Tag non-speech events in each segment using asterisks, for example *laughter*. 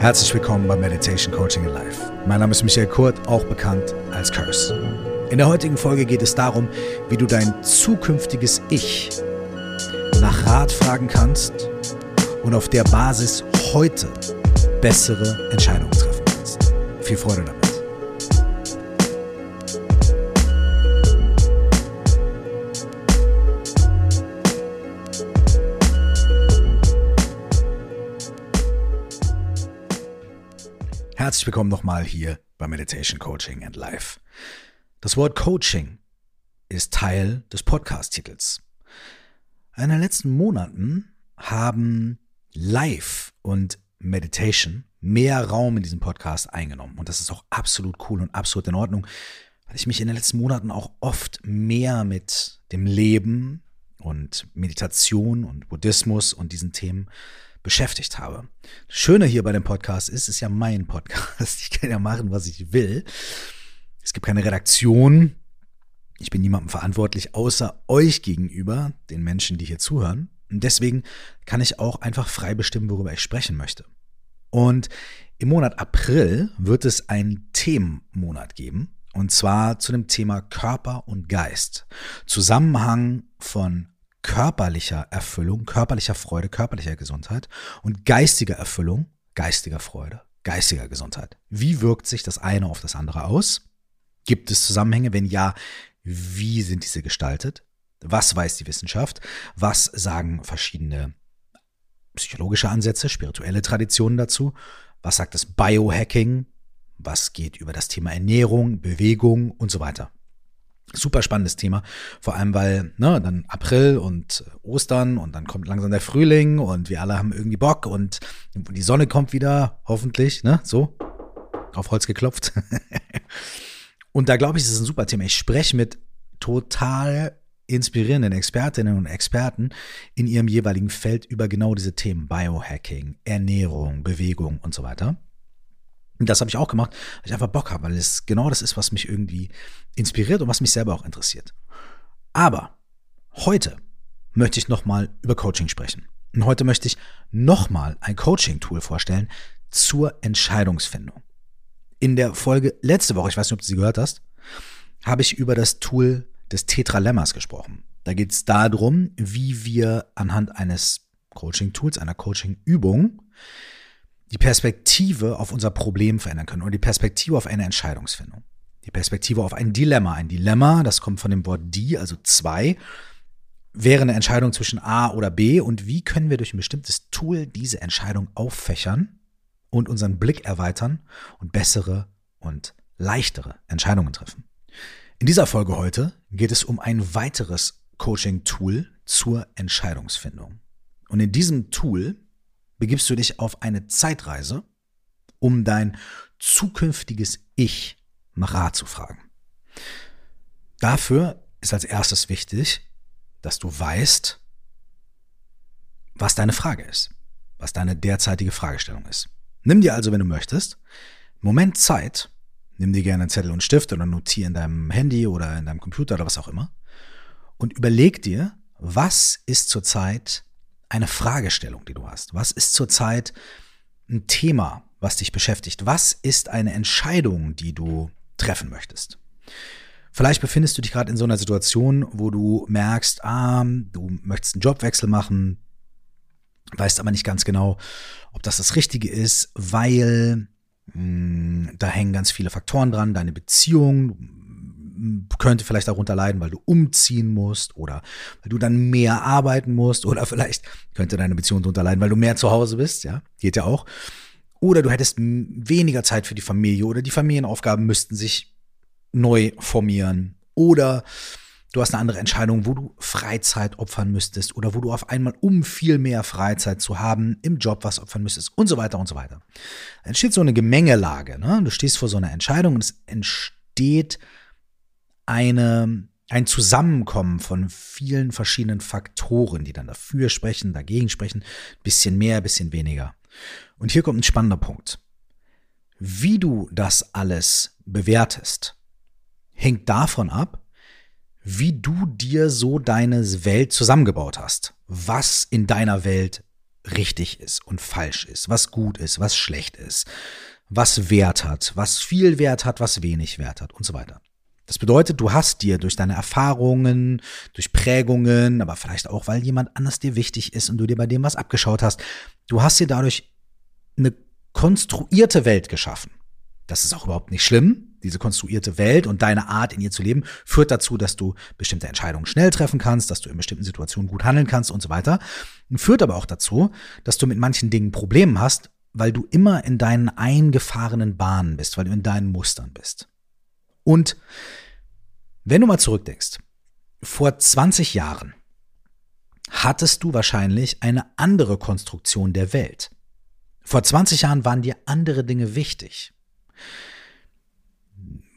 Herzlich willkommen bei Meditation Coaching in Life. Mein Name ist Michael Kurt, auch bekannt als Curse. In der heutigen Folge geht es darum, wie du dein zukünftiges Ich nach Rat fragen kannst und auf der Basis heute bessere Entscheidungen treffen kannst. Viel Freude damit. Herzlich willkommen nochmal hier bei Meditation Coaching and Life. Das Wort Coaching ist Teil des Podcast-Titels. In den letzten Monaten haben Life und Meditation mehr Raum in diesem Podcast eingenommen. Und das ist auch absolut cool und absolut in Ordnung, weil ich mich in den letzten Monaten auch oft mehr mit dem Leben und Meditation und Buddhismus und diesen Themen beschäftigt habe. Das Schöne hier bei dem Podcast ist, es ist ja mein Podcast. *laughs* Ich kann ja machen, was ich will. Es gibt keine Redaktion. Ich bin niemandem verantwortlich, außer euch gegenüber, den Menschen, die hier zuhören. Und deswegen kann ich auch einfach frei bestimmen, worüber ich sprechen möchte. Und im Monat April wird es einen Themenmonat geben. Und zwar zu dem Thema Körper und Geist. Zusammenhang von körperlicher Erfüllung, körperlicher Freude, körperlicher Gesundheit und geistiger Erfüllung, geistiger Freude, geistiger Gesundheit. Wie wirkt sich das eine auf das andere aus? Gibt es Zusammenhänge? Wenn ja, wie sind diese gestaltet? Was weiß die Wissenschaft? Was sagen verschiedene psychologische Ansätze, spirituelle Traditionen dazu? Was sagt das Biohacking? Was geht über das Thema Ernährung, Bewegung und so weiter? Super spannendes Thema, vor allem weil ne, dann April und Ostern und dann kommt langsam der Frühling und wir alle haben irgendwie Bock und die Sonne kommt wieder, hoffentlich, ne, so, auf Holz geklopft. *laughs* und da glaube ich, ist es ein super Thema. Ich spreche mit total inspirierenden Expertinnen und Experten in ihrem jeweiligen Feld über genau diese Themen Biohacking, Ernährung, Bewegung und so weiter. Und das habe ich auch gemacht, weil ich einfach Bock habe, weil es genau das ist, was mich irgendwie inspiriert und was mich selber auch interessiert. Aber heute möchte ich nochmal über Coaching sprechen. Und heute möchte ich nochmal ein Coaching-Tool vorstellen zur Entscheidungsfindung. In der Folge letzte Woche, ich weiß nicht, ob du sie gehört hast, habe ich über das Tool des Tetralemmas gesprochen. Da geht es darum, wie wir anhand eines Coaching-Tools, einer Coaching-Übung, die Perspektive auf unser Problem verändern können oder die Perspektive auf eine Entscheidungsfindung. Die Perspektive auf ein Dilemma. Ein Dilemma, das kommt von dem Wort die, also zwei, wäre eine Entscheidung zwischen A oder B und wie können wir durch ein bestimmtes Tool diese Entscheidung auffächern und unseren Blick erweitern und bessere und leichtere Entscheidungen treffen. In dieser Folge heute geht es um ein weiteres Coaching-Tool zur Entscheidungsfindung. Und in diesem Tool begibst du dich auf eine Zeitreise, um dein zukünftiges Ich nach Rat zu fragen. Dafür ist als erstes wichtig, dass du weißt, was deine Frage ist, was deine derzeitige Fragestellung ist. Nimm dir also, wenn du möchtest, Moment Zeit, nimm dir gerne einen Zettel und Stift oder notier in deinem Handy oder in deinem Computer oder was auch immer und überleg dir, was ist zurzeit eine Fragestellung, die du hast? Was ist zurzeit ein Thema, was dich beschäftigt? Was ist eine Entscheidung, die du treffen möchtest? Vielleicht befindest du dich gerade in so einer Situation, wo du merkst, ah, du möchtest einen Jobwechsel machen, weißt aber nicht ganz genau, ob das das Richtige ist, weil mh, hm, da hängen ganz viele Faktoren dran, deine Beziehung, könnte vielleicht darunter leiden, weil du umziehen musst oder weil du dann mehr arbeiten musst oder vielleicht könnte deine Beziehung darunter leiden, weil du mehr zu Hause bist, ja, geht ja auch. Oder du hättest weniger Zeit für die Familie oder die Familienaufgaben müssten sich neu formieren oder du hast eine andere Entscheidung, wo du Freizeit opfern müsstest oder wo du auf einmal, um viel mehr Freizeit zu haben, im Job was opfern müsstest und so weiter und so weiter. Dann entsteht so eine Gemengelage. Ne? Du stehst vor so einer Entscheidung und es entsteht eine, ein Zusammenkommen von vielen verschiedenen Faktoren, die dann dafür sprechen, dagegen sprechen, bisschen mehr, bisschen weniger. Und hier kommt ein spannender Punkt. Wie du das alles bewertest, hängt davon ab, wie du dir so deine Welt zusammengebaut hast, was in deiner Welt richtig ist und falsch ist, was gut ist, was schlecht ist, was Wert hat, was viel Wert hat, was wenig Wert hat und so weiter. Das bedeutet, du hast dir durch deine Erfahrungen, durch Prägungen, aber vielleicht auch, weil jemand anders dir wichtig ist und du dir bei dem was abgeschaut hast, du hast dir dadurch eine konstruierte Welt geschaffen. Das ist auch überhaupt nicht schlimm. Diese konstruierte Welt und deine Art, in ihr zu leben, führt dazu, dass du bestimmte Entscheidungen schnell treffen kannst, dass du in bestimmten Situationen gut handeln kannst und so weiter. Und führt aber auch dazu, dass du mit manchen Dingen Probleme hast, weil du immer in deinen eingefahrenen Bahnen bist, weil du in deinen Mustern bist. Und wenn du mal zurückdenkst, vor 20 Jahren hattest du wahrscheinlich eine andere Konstruktion der Welt. Vor 20 Jahren waren dir andere Dinge wichtig.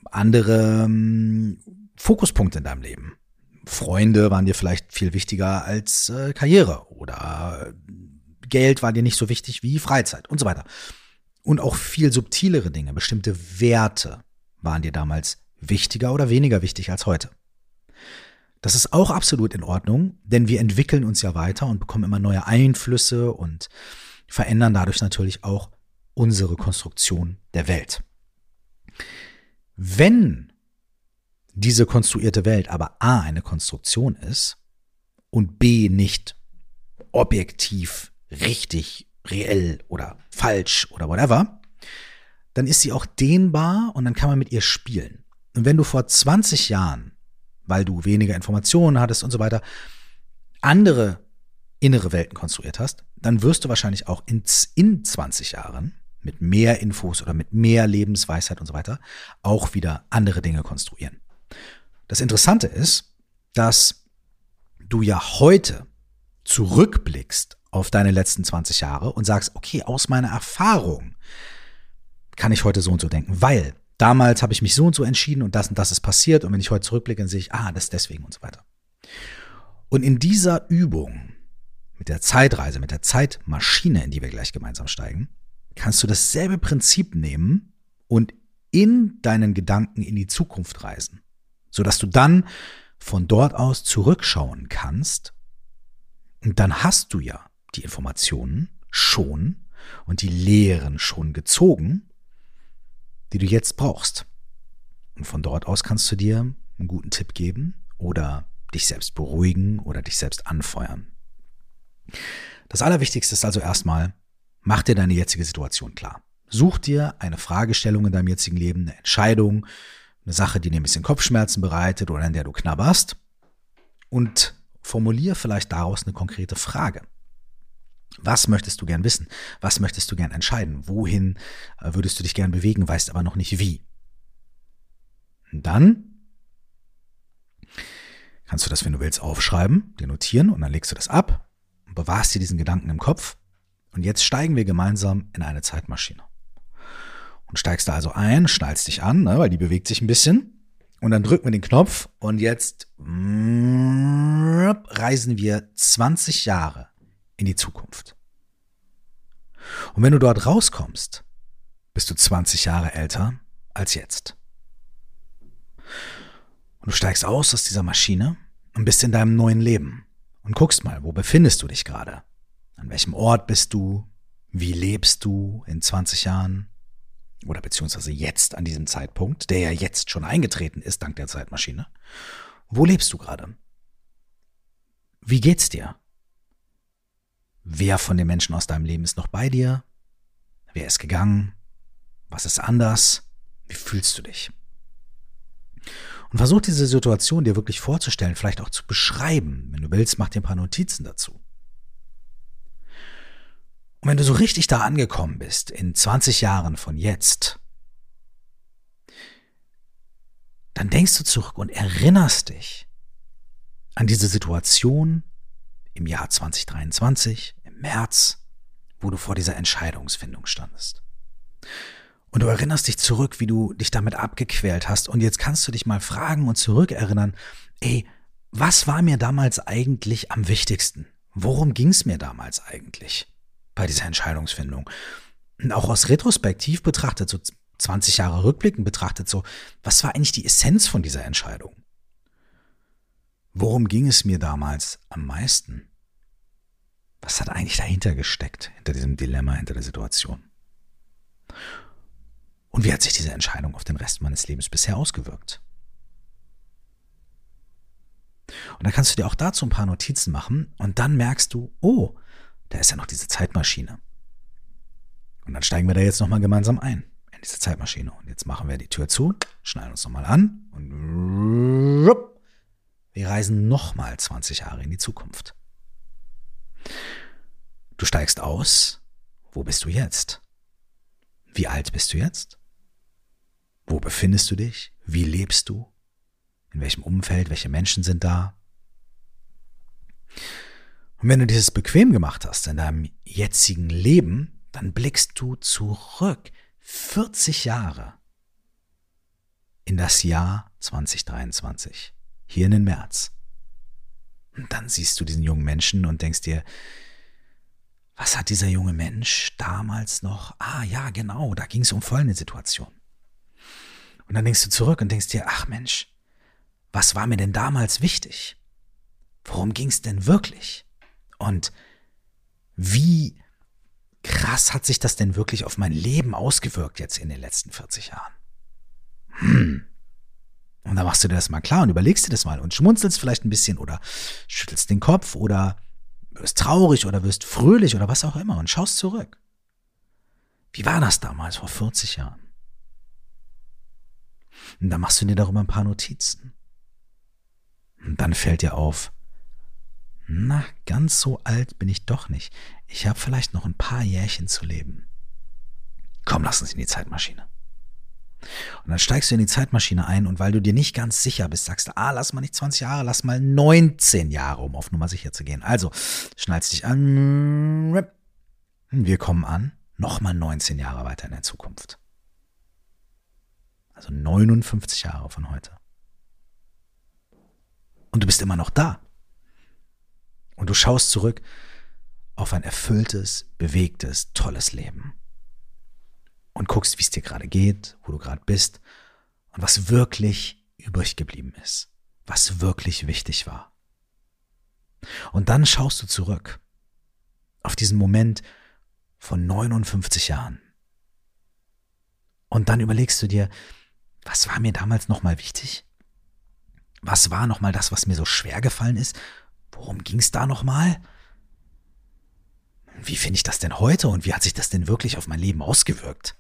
Andere ähm, Fokuspunkte in deinem Leben. Freunde waren dir vielleicht viel wichtiger als äh, Karriere oder Geld war dir nicht so wichtig wie Freizeit und so weiter. Und auch viel subtilere Dinge, bestimmte Werte waren dir damals wichtiger oder weniger wichtig als heute. Das ist auch absolut in Ordnung, denn wir entwickeln uns ja weiter und bekommen immer neue Einflüsse und verändern dadurch natürlich auch unsere Konstruktion der Welt. Wenn diese konstruierte Welt aber A eine Konstruktion ist und B nicht objektiv richtig, reell oder falsch oder whatever, dann ist sie auch dehnbar und dann kann man mit ihr spielen. Und wenn du vor 20 Jahren, weil du weniger Informationen hattest und so weiter, andere innere Welten konstruiert hast, dann wirst du wahrscheinlich auch in, in 20 Jahren mit mehr Infos oder mit mehr Lebensweisheit und so weiter auch wieder andere Dinge konstruieren. Das Interessante ist, dass du ja heute zurückblickst auf deine letzten 20 Jahre und sagst, okay, aus meiner Erfahrung kann ich heute so und so denken, weil damals habe ich mich so und so entschieden und das und das ist passiert und wenn ich heute zurückblicke, dann sehe ich, ah, das ist deswegen und so weiter. Und in dieser Übung mit der Zeitreise, mit der Zeitmaschine, in die wir gleich gemeinsam steigen, kannst du dasselbe Prinzip nehmen und in deinen Gedanken in die Zukunft reisen, sodass du dann von dort aus zurückschauen kannst. Und dann hast du ja die Informationen schon und die Lehren schon gezogen, die du jetzt brauchst. Und von dort aus kannst du dir einen guten Tipp geben oder dich selbst beruhigen oder dich selbst anfeuern. Das Allerwichtigste ist also erstmal, mach dir deine jetzige Situation klar. Such dir eine Fragestellung in deinem jetzigen Leben, eine Entscheidung, eine Sache, die dir ein bisschen Kopfschmerzen bereitet oder in der du knabberst und formulier vielleicht daraus eine konkrete Frage. Was möchtest du gern wissen? Was möchtest du gern entscheiden? Wohin äh, würdest du dich gern bewegen, weißt aber noch nicht wie? Dann kannst du das, wenn du willst, aufschreiben, dir notieren und dann legst du das ab und bewahrst dir diesen Gedanken im Kopf. Und jetzt steigen wir gemeinsam in eine Zeitmaschine. Und steigst da also ein, schnallst dich an, ne, weil die bewegt sich ein bisschen. Und dann drücken wir den Knopf und jetzt reisen wir 20 Jahre in die Zukunft. Und wenn du dort rauskommst, bist du 20 Jahre älter als jetzt. Und du steigst aus aus dieser Maschine und bist in deinem neuen Leben und guckst mal, wo befindest du dich gerade? An welchem Ort bist du? Wie lebst du in 20 Jahren? Oder beziehungsweise jetzt an diesem Zeitpunkt, der ja jetzt schon eingetreten ist dank der Zeitmaschine. Wo lebst du gerade? Wie geht's dir? Wer von den Menschen aus deinem Leben ist noch bei dir? Wer ist gegangen? Was ist anders? Wie fühlst du dich? Und versuch diese Situation dir wirklich vorzustellen, vielleicht auch zu beschreiben. Wenn du willst, mach dir ein paar Notizen dazu. Und wenn du so richtig da angekommen bist, in 20 Jahren von jetzt, dann denkst du zurück und erinnerst dich an diese Situation, im Jahr 2023, im März, wo du vor dieser Entscheidungsfindung standest. Und du erinnerst dich zurück, wie du dich damit abgequält hast. Und jetzt kannst du dich mal fragen und zurückerinnern, ey, was war mir damals eigentlich am wichtigsten? Worum ging es mir damals eigentlich bei dieser Entscheidungsfindung? Und auch aus Retrospektiv betrachtet, so 20 Jahre rückblickend betrachtet, so, was war eigentlich die Essenz von dieser Entscheidung? Worum ging es mir damals am meisten? Was hat eigentlich dahinter gesteckt, hinter diesem Dilemma, hinter der Situation? Und wie hat sich diese Entscheidung auf den Rest meines Lebens bisher ausgewirkt? Und dann kannst du dir auch dazu ein paar Notizen machen und dann merkst du, oh, da ist ja noch diese Zeitmaschine. Und dann steigen wir da jetzt nochmal gemeinsam ein in diese Zeitmaschine. Und jetzt machen wir die Tür zu, schnallen uns nochmal an und wir reisen nochmal 20 Jahre in die Zukunft. Du steigst aus. Wo bist du jetzt? Wie alt bist du jetzt? Wo befindest du dich? Wie lebst du? In welchem Umfeld? Welche Menschen sind da? Und wenn du dieses bequem gemacht hast in deinem jetzigen Leben, dann blickst du zurück 40 Jahre in das Jahr 2023, hier in den März. Und dann siehst du diesen jungen Menschen und denkst dir, was hat dieser junge Mensch damals noch? Ah ja, genau, da ging es um folgende Situation. Und dann denkst du zurück und denkst dir, ach Mensch, was war mir denn damals wichtig? Worum ging es denn wirklich? Und wie krass hat sich das denn wirklich auf mein Leben ausgewirkt jetzt in den letzten 40 Jahren? Hm. Und dann machst du dir das mal klar und überlegst dir das mal und schmunzelst vielleicht ein bisschen oder schüttelst den Kopf oder wirst traurig oder wirst fröhlich oder was auch immer und schaust zurück. Wie war das damals vor 40 Jahren? Und dann machst du dir darüber ein paar Notizen. Und dann fällt dir auf, na, ganz so alt bin ich doch nicht. Ich habe vielleicht noch ein paar Jährchen zu leben. Komm, lass uns in die Zeitmaschine. Und dann steigst du in die Zeitmaschine ein und weil du dir nicht ganz sicher bist, sagst du, ah, lass mal nicht 20 Jahre, lass mal 19 Jahre, um auf Nummer sicher zu gehen. Also, schnallst dich an. Wir kommen an, nochmal 19 Jahre weiter in der Zukunft. Also 59 Jahre von heute. Und du bist immer noch da. Und du schaust zurück auf ein erfülltes, bewegtes, tolles Leben und guckst, wie es dir gerade geht, wo du gerade bist und was wirklich übrig geblieben ist, was wirklich wichtig war. Und dann schaust du zurück auf diesen Moment von 59 Jahren. Und dann überlegst du dir, was war mir damals nochmal wichtig? Was war nochmal das, was mir so schwer gefallen ist? Worum ging es da nochmal? Wie finde ich das denn heute und wie hat sich das denn wirklich auf mein Leben ausgewirkt?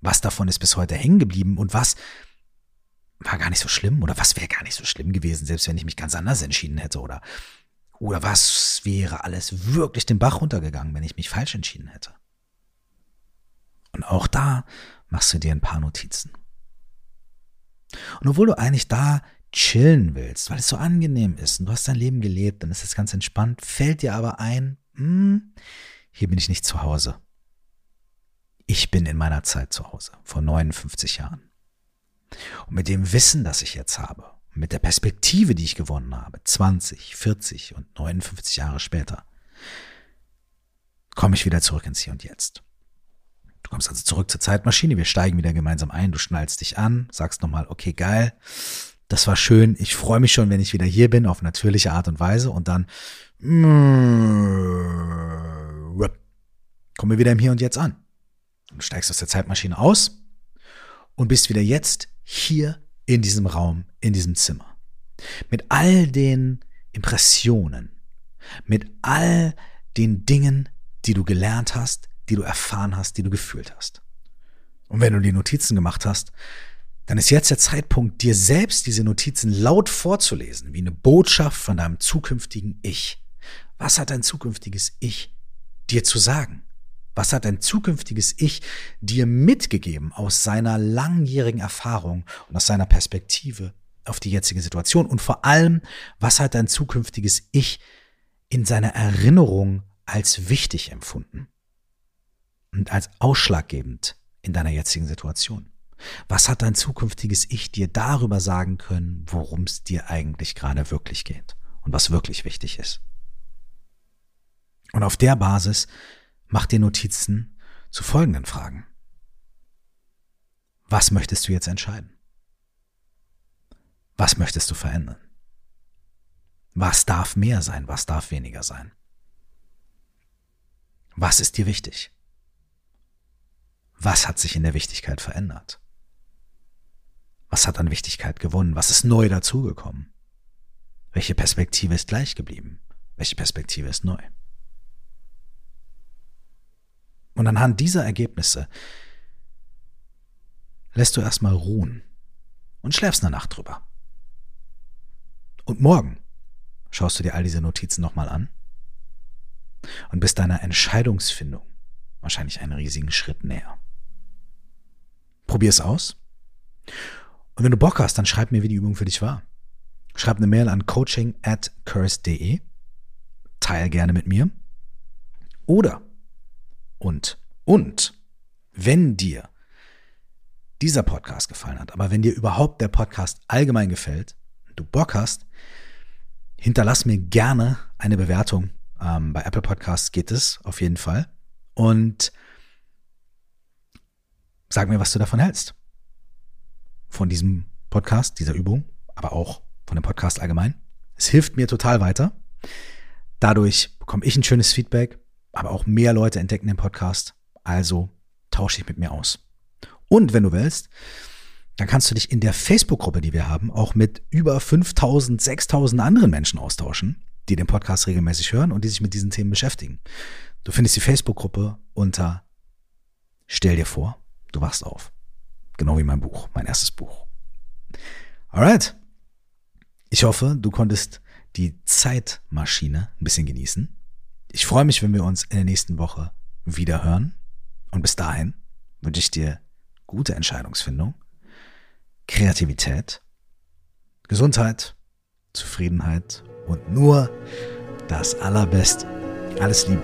Was davon ist bis heute hängen geblieben und was war gar nicht so schlimm oder was wäre gar nicht so schlimm gewesen, selbst wenn ich mich ganz anders entschieden hätte oder oder was wäre alles wirklich den Bach runtergegangen, wenn ich mich falsch entschieden hätte? Und auch da machst du dir ein paar Notizen. Und obwohl du eigentlich da chillen willst, weil es so angenehm ist und du hast dein Leben gelebt, dann ist es ganz entspannt, fällt dir aber ein, hm, hier bin ich nicht zu Hause ich bin in meiner Zeit zu Hause, vor 59 Jahren. Und mit dem Wissen, das ich jetzt habe, mit der Perspektive, die ich gewonnen habe, 20, 40 und 59 Jahre später, komme ich wieder zurück ins Hier und Jetzt. Du kommst also zurück zur Zeitmaschine, wir steigen wieder gemeinsam ein, du schnallst dich an, sagst nochmal, okay, geil, das war schön, ich freue mich schon, wenn ich wieder hier bin, auf natürliche Art und Weise und dann kommen wir wieder im Hier und Jetzt an. Du steigst aus der Zeitmaschine aus und bist wieder jetzt hier in diesem Raum, in diesem Zimmer. Mit all den Impressionen, mit all den Dingen, die du gelernt hast, die du erfahren hast, die du gefühlt hast. Und wenn du die Notizen gemacht hast, dann ist jetzt der Zeitpunkt, dir selbst diese Notizen laut vorzulesen, wie eine Botschaft von deinem zukünftigen Ich. Was hat dein zukünftiges Ich dir zu sagen? Was hat dein zukünftiges Ich dir mitgegeben aus seiner langjährigen Erfahrung und aus seiner Perspektive auf die jetzige Situation? Und vor allem, was hat dein zukünftiges Ich in seiner Erinnerung als wichtig empfunden und als ausschlaggebend in deiner jetzigen Situation? Was hat dein zukünftiges Ich dir darüber sagen können, worum es dir eigentlich gerade wirklich geht und was wirklich wichtig ist? Und auf der Basis Mach dir Notizen zu folgenden Fragen. Was möchtest du jetzt entscheiden? Was möchtest du verändern? Was darf mehr sein? Was darf weniger sein? Was ist dir wichtig? Was hat sich in der Wichtigkeit verändert? Was hat an Wichtigkeit gewonnen? Was ist neu dazugekommen? Welche Perspektive ist gleich geblieben? Welche Perspektive ist neu? Und anhand dieser Ergebnisse lässt du erstmal ruhen und schläfst eine Nacht drüber. Und morgen schaust du dir all diese Notizen nochmal an und bist deiner Entscheidungsfindung wahrscheinlich einen riesigen Schritt näher. Probier es aus. Und wenn du Bock hast, dann schreib mir, wie die Übung für dich war. Schreib eine Mail an coaching at curse.de. Teil gerne mit mir. Oder, und, und, wenn dir dieser Podcast gefallen hat, aber wenn dir überhaupt der Podcast allgemein gefällt, du Bock hast, hinterlass mir gerne eine Bewertung. Ähm, bei Apple Podcasts geht es auf jeden Fall. Und sag mir, was du davon hältst. Von diesem Podcast, dieser Übung, aber auch von dem Podcast allgemein. Es hilft mir total weiter. Dadurch bekomme ich ein schönes Feedback, aber auch mehr Leute entdecken den Podcast. Also tausche dich mit mir aus. Und wenn du willst, dann kannst du dich in der Facebook-Gruppe, die wir haben, auch mit über 5000, 6000 anderen Menschen austauschen, die den Podcast regelmäßig hören und die sich mit diesen Themen beschäftigen. Du findest die Facebook-Gruppe unter Stell dir vor, du wachst auf. Genau wie mein Buch, mein erstes Buch. Alright. Ich hoffe, du konntest die Zeitmaschine ein bisschen genießen. Ich freue mich, wenn wir uns in der nächsten Woche wieder hören. Und bis dahin wünsche ich dir gute Entscheidungsfindung, Kreativität, Gesundheit, Zufriedenheit und nur das Allerbeste. Alles Liebe.